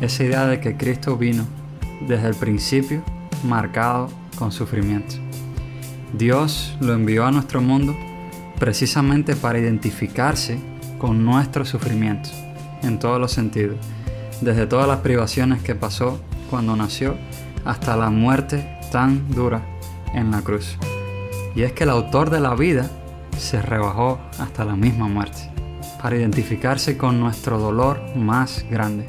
esa idea de que Cristo vino desde el principio marcado con sufrimiento. Dios lo envió a nuestro mundo precisamente para identificarse con nuestro sufrimiento en todos los sentidos, desde todas las privaciones que pasó cuando nació hasta la muerte tan dura en la cruz. Y es que el autor de la vida se rebajó hasta la misma muerte, para identificarse con nuestro dolor más grande,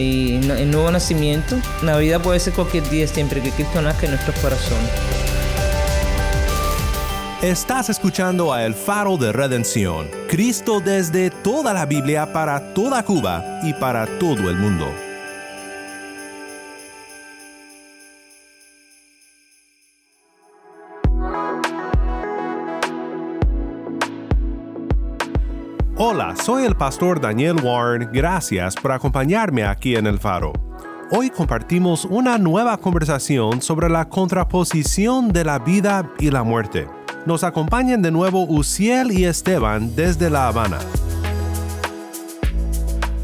y el nuevo nacimiento. Navidad puede ser cualquier día siempre que Cristo nazca en nuestros corazones. Estás escuchando a El Faro de Redención, Cristo desde toda la Biblia para toda Cuba y para todo el mundo. Hola, soy el pastor Daniel Warren. Gracias por acompañarme aquí en el faro. Hoy compartimos una nueva conversación sobre la contraposición de la vida y la muerte. Nos acompañan de nuevo Uciel y Esteban desde La Habana.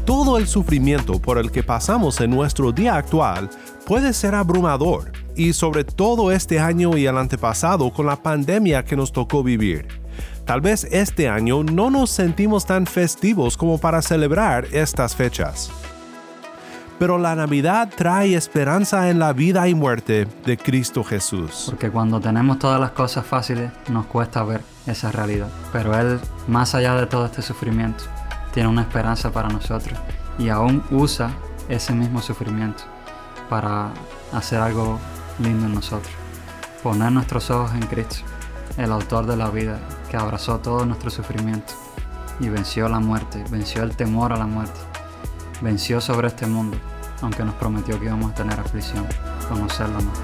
Todo el sufrimiento por el que pasamos en nuestro día actual puede ser abrumador, y sobre todo este año y el antepasado con la pandemia que nos tocó vivir. Tal vez este año no nos sentimos tan festivos como para celebrar estas fechas. Pero la Navidad trae esperanza en la vida y muerte de Cristo Jesús. Porque cuando tenemos todas las cosas fáciles nos cuesta ver esa realidad. Pero Él, más allá de todo este sufrimiento, tiene una esperanza para nosotros y aún usa ese mismo sufrimiento para hacer algo lindo en nosotros. Poner nuestros ojos en Cristo, el autor de la vida, que abrazó todo nuestro sufrimiento y venció la muerte, venció el temor a la muerte, venció sobre este mundo, aunque nos prometió que íbamos a tener aflicción, conocerlo más.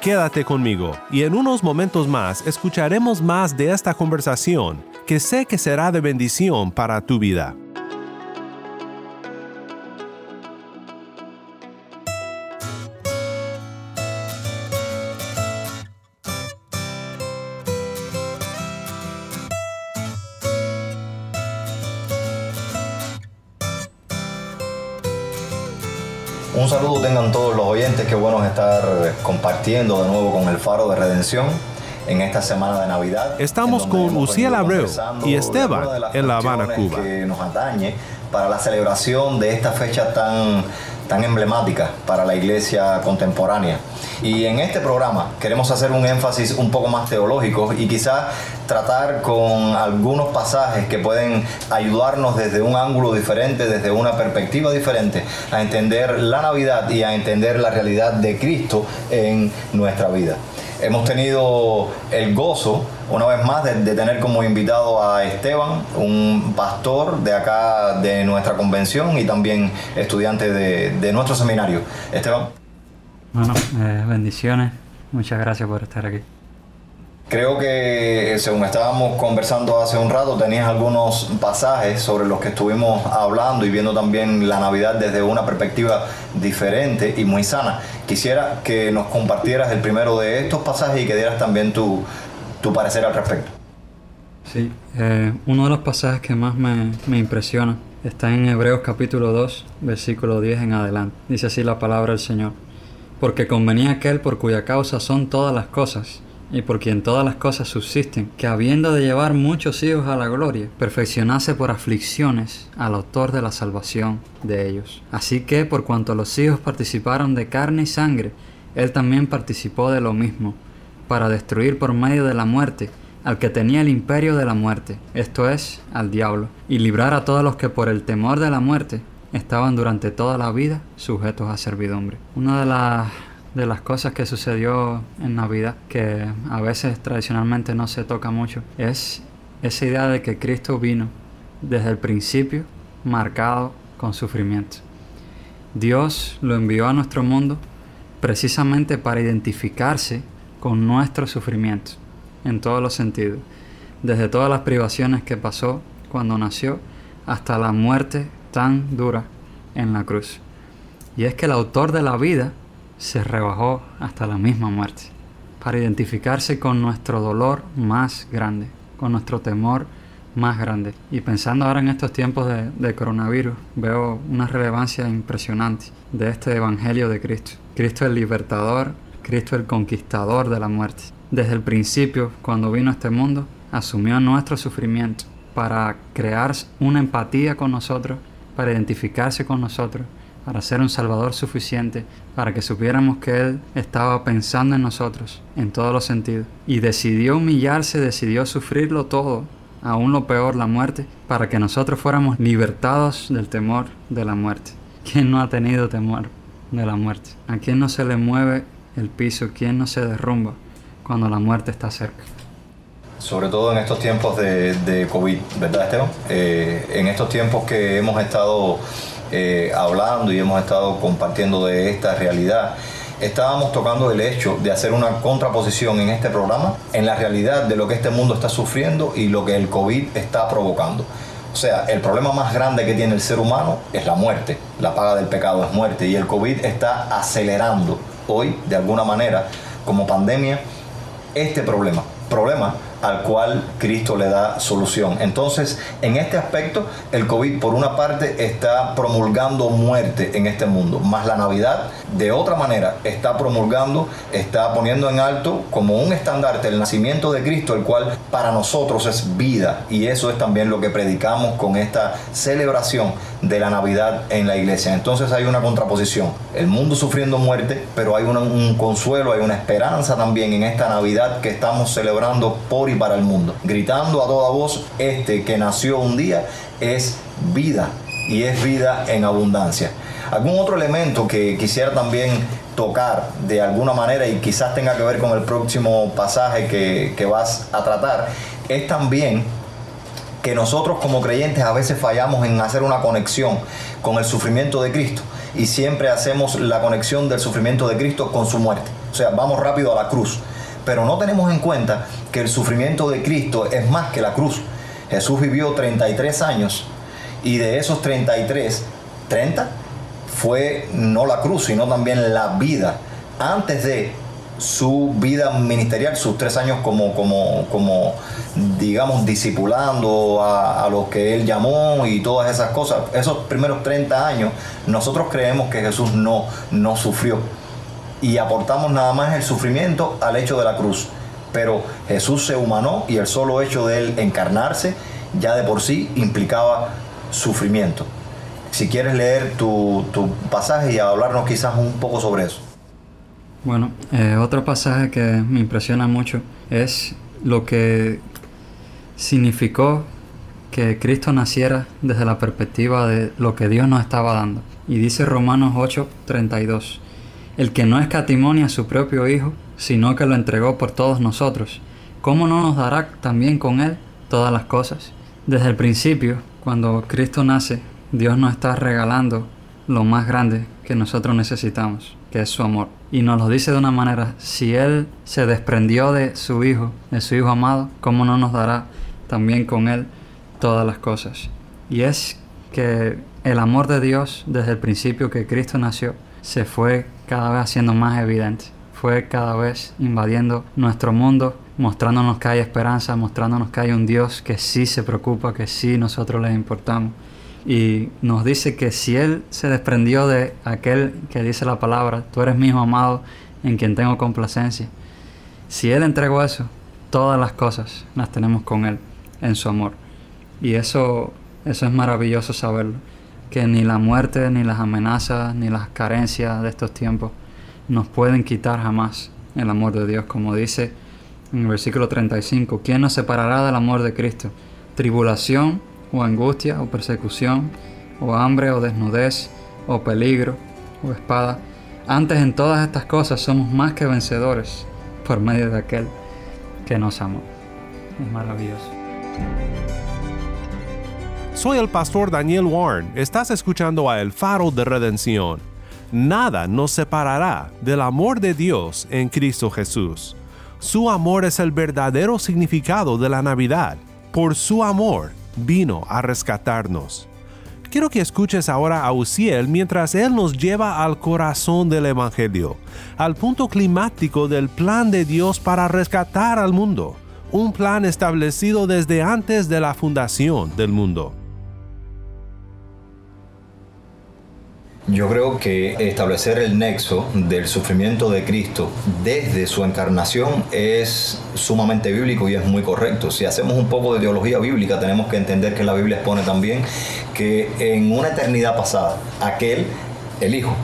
Quédate conmigo y en unos momentos más escucharemos más de esta conversación que sé que será de bendición para tu vida. Un saludo tengan todos los oyentes, qué bueno estar compartiendo de nuevo con el Faro de Redención en esta semana de Navidad. Estamos con Uciel Abreu y Esteban en La Habana, Cuba. Que nos atañe para la celebración de esta fecha tan, tan emblemática para la iglesia contemporánea. Y en este programa queremos hacer un énfasis un poco más teológico y quizás tratar con algunos pasajes que pueden ayudarnos desde un ángulo diferente, desde una perspectiva diferente, a entender la Navidad y a entender la realidad de Cristo en nuestra vida. Hemos tenido el gozo, una vez más, de, tener como invitado a Esteban, un pastor de acá de nuestra convención y también estudiante de, de nuestro seminario. Esteban. Bueno, eh, bendiciones. Muchas gracias por estar aquí. Creo que según estábamos conversando hace un rato, tenías algunos pasajes sobre los que estuvimos hablando y viendo también la Navidad desde una perspectiva diferente y muy sana. Quisiera que nos compartieras el primero de estos pasajes y que dieras también tu, tu parecer al respecto. Sí, eh, uno de los pasajes que más me, me impresiona está en Hebreos capítulo 2, versículo 10 en adelante. Dice así la palabra del Señor. Porque convenía aquel por cuya causa son todas las cosas y por quien todas las cosas subsisten, que habiendo de llevar muchos hijos a la gloria, perfeccionase por aflicciones al autor de la salvación de ellos. Así que, por cuanto los hijos participaron de carne y sangre, Él también participó de lo mismo, para destruir por medio de la muerte al que tenía el imperio de la muerte, esto es, al diablo, y librar a todos los que por el temor de la muerte estaban durante toda la vida sujetos a servidumbre. Una de las, de las cosas que sucedió en Navidad, que a veces tradicionalmente no se toca mucho, es esa idea de que Cristo vino desde el principio marcado con sufrimiento. Dios lo envió a nuestro mundo precisamente para identificarse con nuestro sufrimiento en todos los sentidos, desde todas las privaciones que pasó cuando nació hasta la muerte tan dura en la cruz. Y es que el autor de la vida se rebajó hasta la misma muerte, para identificarse con nuestro dolor más grande, con nuestro temor más grande. Y pensando ahora en estos tiempos de, coronavirus, veo una relevancia impresionante de este Evangelio de Cristo. Cristo el libertador, Cristo el conquistador de la muerte. Desde el principio, cuando vino a este mundo, asumió nuestro sufrimiento para crear una empatía con nosotros, para identificarse con nosotros, para ser un Salvador suficiente, para que supiéramos que Él estaba pensando en nosotros en todos los sentidos. Y decidió humillarse, decidió sufrirlo todo, aún lo peor, la muerte, para que nosotros fuéramos libertados del temor de la muerte. ¿Quién no ha tenido temor de la muerte? ¿A quién no se le mueve el piso? ¿Quién no se derrumba cuando la muerte está cerca? Sobre todo en estos tiempos de, de COVID, ¿verdad Esteban? Eh, en estos tiempos que hemos estado eh, hablando y hemos estado compartiendo de esta realidad, estábamos tocando el hecho de hacer una contraposición en este programa en la realidad de lo que este mundo está sufriendo y lo que el COVID está provocando. O sea, el problema más grande que tiene el ser humano es la muerte. La paga del pecado es muerte y el COVID está acelerando hoy, de alguna manera, como pandemia, este problema. Problema al cual Cristo le da solución. Entonces, en este aspecto, el COVID por una parte está promulgando muerte en este mundo, más la Navidad de otra manera está promulgando, está poniendo en alto como un estandarte el nacimiento de Cristo, el cual para nosotros es vida. Y eso es también lo que predicamos con esta celebración de la Navidad en la iglesia. Entonces hay una contraposición. El mundo sufriendo muerte, pero hay un consuelo, hay una esperanza también en esta Navidad que estamos celebrando por y para el mundo. Gritando a toda voz, este que nació un día es vida y es vida en abundancia. Algún otro elemento que quisiera también tocar de alguna manera y quizás tenga que ver con el próximo pasaje que, que vas a tratar, es también que nosotros como creyentes a veces fallamos en hacer una conexión con el sufrimiento de Cristo y siempre hacemos la conexión del sufrimiento de Cristo con su muerte. O sea, vamos rápido a la cruz, pero no tenemos en cuenta que el sufrimiento de Cristo es más que la cruz. Jesús vivió 33 años y de esos 33, 30 fue no la cruz, sino también la vida. Antes de su vida ministerial, sus tres años como, como, como digamos, discipulando a, a, los que él llamó y todas esas cosas, esos primeros 30 años, nosotros creemos que Jesús no, no sufrió. Y aportamos nada más el sufrimiento al hecho de la cruz. Pero Jesús se humanó y el solo hecho de él encarnarse ya de por sí implicaba sufrimiento si quieres leer tu, tu, pasaje y hablarnos quizás un poco sobre eso. Bueno, eh, otro pasaje que me impresiona mucho es lo que significó que Cristo naciera desde la perspectiva de lo que Dios nos estaba dando. Y dice Romanos 8:32, el que no escatimonia a su propio Hijo, sino que lo entregó por todos nosotros, ¿cómo no nos dará también con Él todas las cosas? Desde el principio, cuando Cristo nace, Dios nos está regalando lo más grande que nosotros necesitamos, que es su amor. Y nos lo dice de una manera, si Él se desprendió de su Hijo, de su Hijo amado, ¿cómo no nos dará también con Él todas las cosas? Y es que el amor de Dios desde el principio que Cristo nació se fue cada vez haciendo más evidente, fue cada vez invadiendo nuestro mundo, mostrándonos que hay esperanza, mostrándonos que hay un Dios que sí se preocupa, que sí nosotros le importamos y nos dice que si Él se desprendió de aquel que dice la palabra, tú eres mi hijo amado en quien tengo complacencia, si Él entregó eso, todas las cosas las tenemos con Él en su amor. Y eso, eso es maravilloso saberlo, que ni la muerte, ni las amenazas, ni las carencias de estos tiempos nos pueden quitar jamás el amor de Dios, como dice en el versículo 35, ¿quién nos separará del amor de Cristo? Tribulación o angustia o persecución o hambre o desnudez o peligro o espada. Antes en todas estas cosas somos más que vencedores por medio de aquel que nos amó. Es maravilloso. Soy el pastor Daniel Warren. Estás escuchando a El Faro de Redención. Nada nos separará del amor de Dios en Cristo Jesús. Su amor es el verdadero significado de la Navidad. Por su amor vino a rescatarnos. Quiero que escuches ahora a Uziel mientras él nos lleva al corazón del Evangelio, al punto climático del plan de Dios para rescatar al mundo, un plan establecido desde antes de la fundación del mundo. Yo creo que establecer el nexo del sufrimiento de Cristo desde su encarnación es sumamente bíblico y es muy correcto. Si hacemos un poco de teología bíblica, tenemos que entender que la Biblia expone también que en una eternidad pasada, aquel, el Hijo,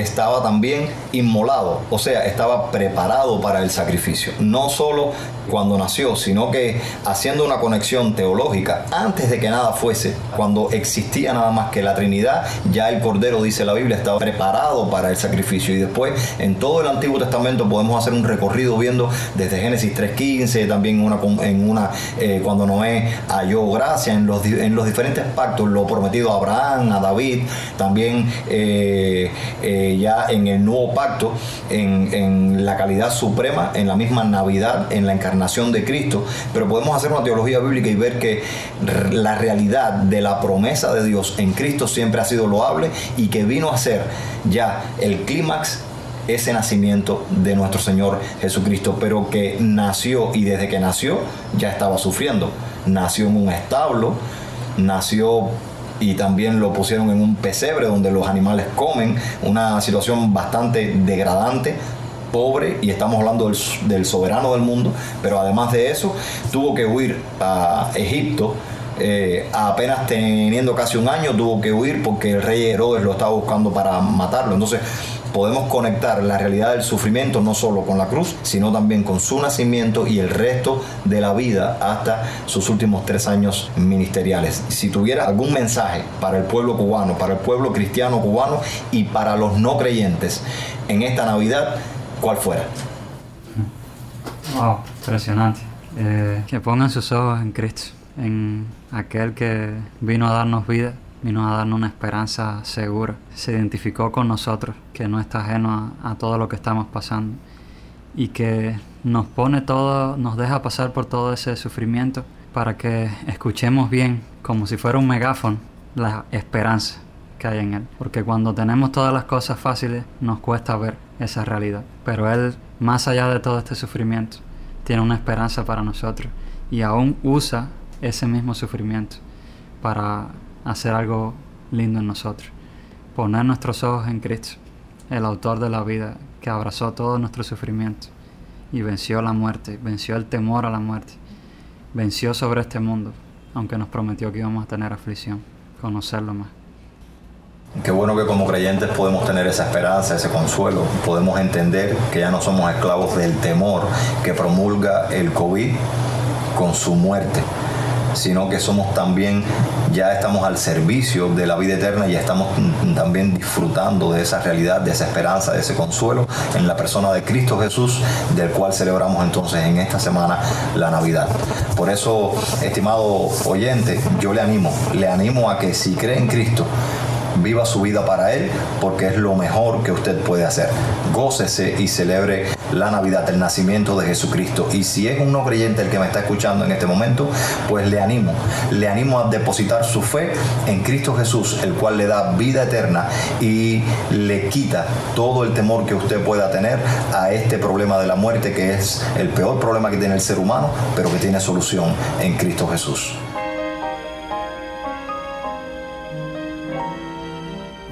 estaba también inmolado, o sea, estaba preparado para el sacrificio. No solo cuando nació, sino que haciendo una conexión teológica antes de que nada fuese, cuando existía nada más que la Trinidad, ya el Cordero, dice la Biblia, estaba preparado para el sacrificio. Y después, en todo el Antiguo Testamento, podemos hacer un recorrido viendo desde Génesis 3.15, también una, en una, eh, cuando Noé halló gracia en los, en los diferentes pactos, lo prometido a Abraham, a David, también eh, eh, ya en el nuevo pacto, en, en la calidad suprema, en la misma Navidad, en la encarnación nación de Cristo, pero podemos hacer una teología bíblica y ver que la realidad de la promesa de Dios en Cristo siempre ha sido loable y que vino a ser ya el clímax ese nacimiento de nuestro Señor Jesucristo, pero que nació y desde que nació ya estaba sufriendo. Nació en un establo, nació y también lo pusieron en un pesebre donde los animales comen, una situación bastante degradante, pobre y estamos hablando del, soberano del mundo, pero además de eso tuvo que huir a Egipto. Eh, apenas teniendo casi un año tuvo que huir porque el rey Herodes lo estaba buscando para matarlo. Entonces podemos conectar la realidad del sufrimiento no solo con la cruz, sino también con su nacimiento y el resto de la vida hasta sus últimos tres años ministeriales. Si tuviera algún mensaje para el pueblo cubano, para el pueblo cristiano cubano y para los no creyentes en esta Navidad, cual fuera. Wow, impresionante. Eh, que pongan sus ojos en Cristo, en aquel que vino a darnos vida, vino a darnos una esperanza segura. Se identificó con nosotros, que no está ajeno a, a todo lo que estamos pasando y que nos pone todo, nos deja pasar por todo ese sufrimiento para que escuchemos bien, como si fuera un megáfono, la esperanza que hay en Él. Porque cuando tenemos todas las cosas fáciles, nos cuesta ver esa realidad. Pero Él, más allá de todo este sufrimiento, tiene una esperanza para nosotros y aún usa ese mismo sufrimiento para hacer algo lindo en nosotros. Poner nuestros ojos en Cristo, el autor de la vida, que abrazó todo nuestro sufrimiento y venció la muerte, venció el temor a la muerte, venció sobre este mundo, aunque nos prometió que íbamos a tener aflicción, conocerlo más. Qué bueno que como creyentes podemos tener esa esperanza, ese consuelo, podemos entender que ya no somos esclavos del temor que promulga el COVID con su muerte, sino que somos también, ya estamos al servicio de la vida eterna y ya estamos también disfrutando de esa realidad, de esa esperanza, de ese consuelo en la persona de Cristo Jesús, del cual celebramos entonces en esta semana la Navidad. Por eso, estimado oyente, yo le animo, le animo a que si cree en Cristo, viva su vida para Él, porque es lo mejor que usted puede hacer. Gócese y celebre la Navidad, el nacimiento de Jesucristo. Y si es un no creyente el que me está escuchando en este momento, pues le animo, le animo a depositar su fe en Cristo Jesús, el cual le da vida eterna y le quita todo el temor que usted pueda tener a este problema de la muerte, que es el peor problema que tiene el ser humano, pero que tiene solución en Cristo Jesús.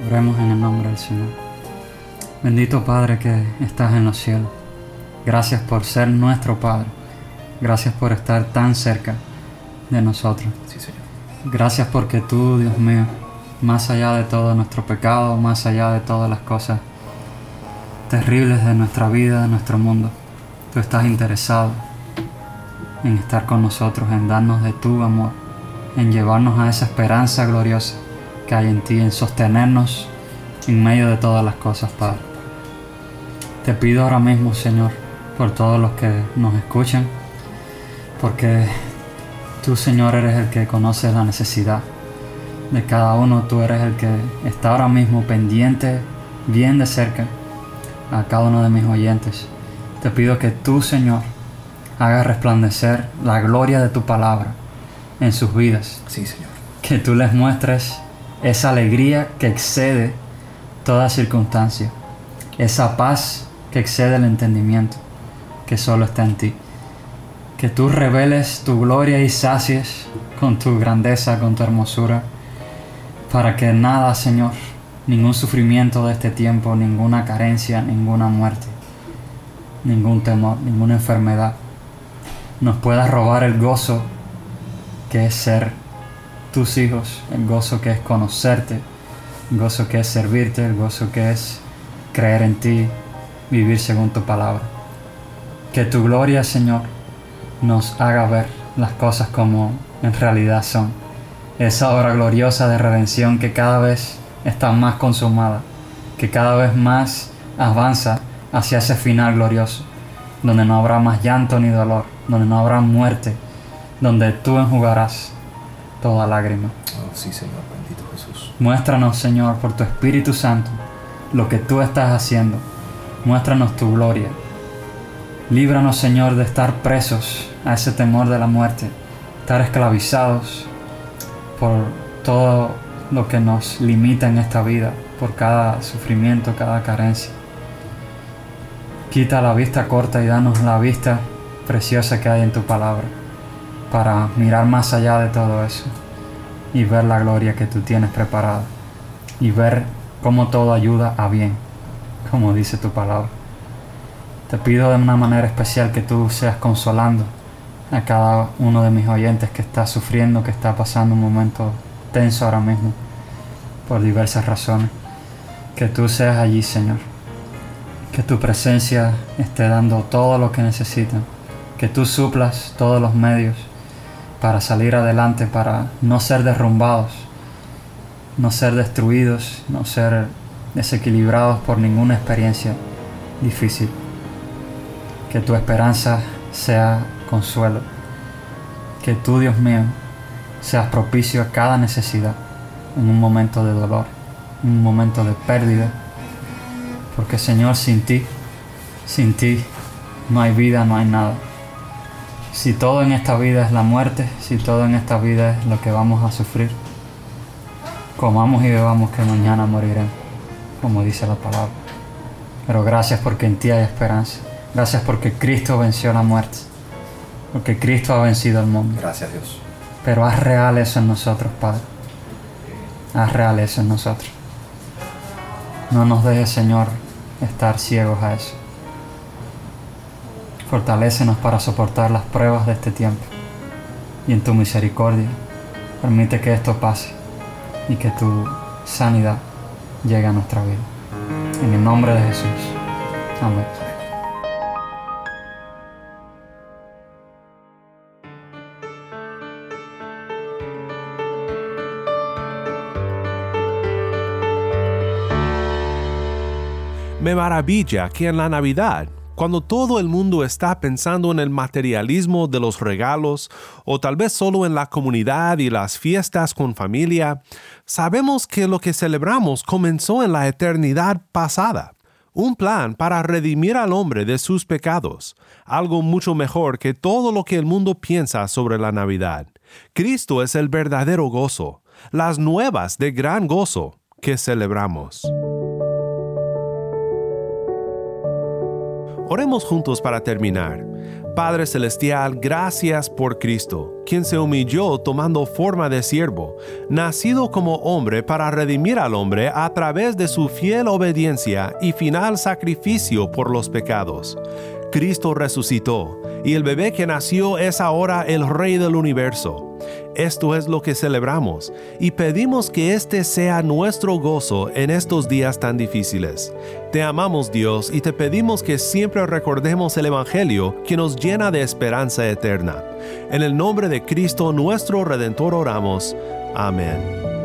Oremos en el nombre del Señor. Bendito Padre que estás en los cielos. Gracias por ser nuestro Padre. Gracias por estar tan cerca de nosotros. Sí, Señor. Gracias porque tú, Dios mío, más allá de todo nuestro pecado, más allá de todas las cosas terribles de nuestra vida, de nuestro mundo. Tú estás interesado en estar con nosotros, en darnos de tu amor, en llevarnos a esa esperanza gloriosa que hay en ti, en sostenernos en medio de todas las cosas, Padre. Te pido ahora mismo, Señor, por todos los que nos escuchan, porque tú, Señor, eres el que conoce la necesidad de cada uno, tú eres el que está ahora mismo pendiente, bien de cerca, a cada uno de mis oyentes. Te pido que tú, Señor, hagas resplandecer la gloria de tu palabra en sus vidas. Sí, Señor. Que tú les muestres esa alegría que excede toda circunstancia, esa paz que excede el entendimiento, que solo está en ti. Que tú reveles tu gloria y sacies con tu grandeza, con tu hermosura, para que nada, Señor, ningún sufrimiento de este tiempo, ninguna carencia, ninguna muerte, ningún temor, ninguna enfermedad, nos pueda robar el gozo que es ser tus hijos, el gozo que es conocerte, el gozo que es servirte, el gozo que es creer en ti, vivir según tu palabra. Que tu gloria, Señor, nos haga ver las cosas como en realidad son. Esa obra gloriosa de redención que cada vez está más consumada, que cada vez más avanza hacia ese final glorioso, donde no habrá más llanto ni dolor, donde no habrá muerte, donde tú enjugarás toda lágrima. Oh, sí, Señor, bendito Jesús. Muéstranos, Señor, por tu Espíritu Santo, lo que tú estás haciendo. Muéstranos tu gloria. Líbranos, Señor, de estar presos a ese temor de la muerte, estar esclavizados por todo lo que nos limita en esta vida, por cada sufrimiento, cada carencia. Quita la vista corta y danos la vista preciosa que hay en tu palabra para mirar más allá de todo eso y ver la gloria que tú tienes preparada y ver cómo todo ayuda a bien, como dice tu palabra. Te pido de una manera especial que tú seas consolando a cada uno de mis oyentes que está sufriendo, que está pasando un momento tenso ahora mismo por diversas razones. Que tú seas allí, Señor. Que tu presencia esté dando todo lo que necesitan. Que tú suplas todos los medios para salir adelante, para no ser derrumbados, no ser destruidos, no ser desequilibrados por ninguna experiencia difícil. Que tu esperanza sea consuelo. Que tú, Dios mío, seas propicio a cada necesidad en un momento de dolor, en un momento de pérdida. Porque Señor, sin ti, sin ti, no hay vida, no hay nada. Si todo en esta vida es la muerte, si todo en esta vida es lo que vamos a sufrir, comamos y bebamos que mañana moriremos, como dice la palabra. Pero gracias porque en ti hay esperanza. Gracias porque Cristo venció la muerte. Porque Cristo ha vencido el mundo. Gracias, Dios. Pero haz real eso en nosotros, Padre. Haz real eso en nosotros. No nos dejes, Señor, estar ciegos a eso. Fortalécenos para soportar las pruebas de este tiempo. Y en tu misericordia, permite que esto pase y que tu sanidad llegue a nuestra vida. En el nombre de Jesús. Amén. Me maravilla que en la Navidad, cuando todo el mundo está pensando en el materialismo de los regalos, o tal vez solo en la comunidad y las fiestas con familia, sabemos que lo que celebramos comenzó en la eternidad pasada. Un plan para redimir al hombre de sus pecados, algo mucho mejor que todo lo que el mundo piensa sobre la Navidad. Cristo es el verdadero gozo, las nuevas de gran gozo que celebramos. Oremos juntos para terminar. Padre Celestial, gracias por Cristo, quien se humilló tomando forma de siervo, nacido como hombre para redimir al hombre a través de su fiel obediencia y final sacrificio por los pecados. Cristo resucitó, y el bebé que nació es ahora el Rey del universo. Esto es lo que celebramos y pedimos que este sea nuestro gozo en estos días tan difíciles. Te amamos Dios y te pedimos que siempre recordemos el Evangelio que nos llena de esperanza eterna. En el nombre de Cristo nuestro Redentor oramos. Amén.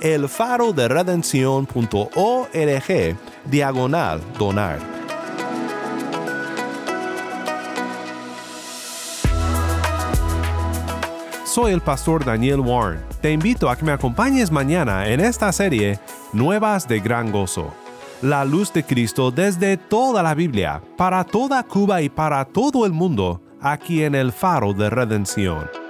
elfaroderedención.org diagonal donar. Soy el pastor Daniel Warren. Te invito a que me acompañes mañana en esta serie Nuevas de Gran Gozo. La luz de Cristo desde toda la Biblia, para toda Cuba y para todo el mundo, aquí en el Faro de Redención.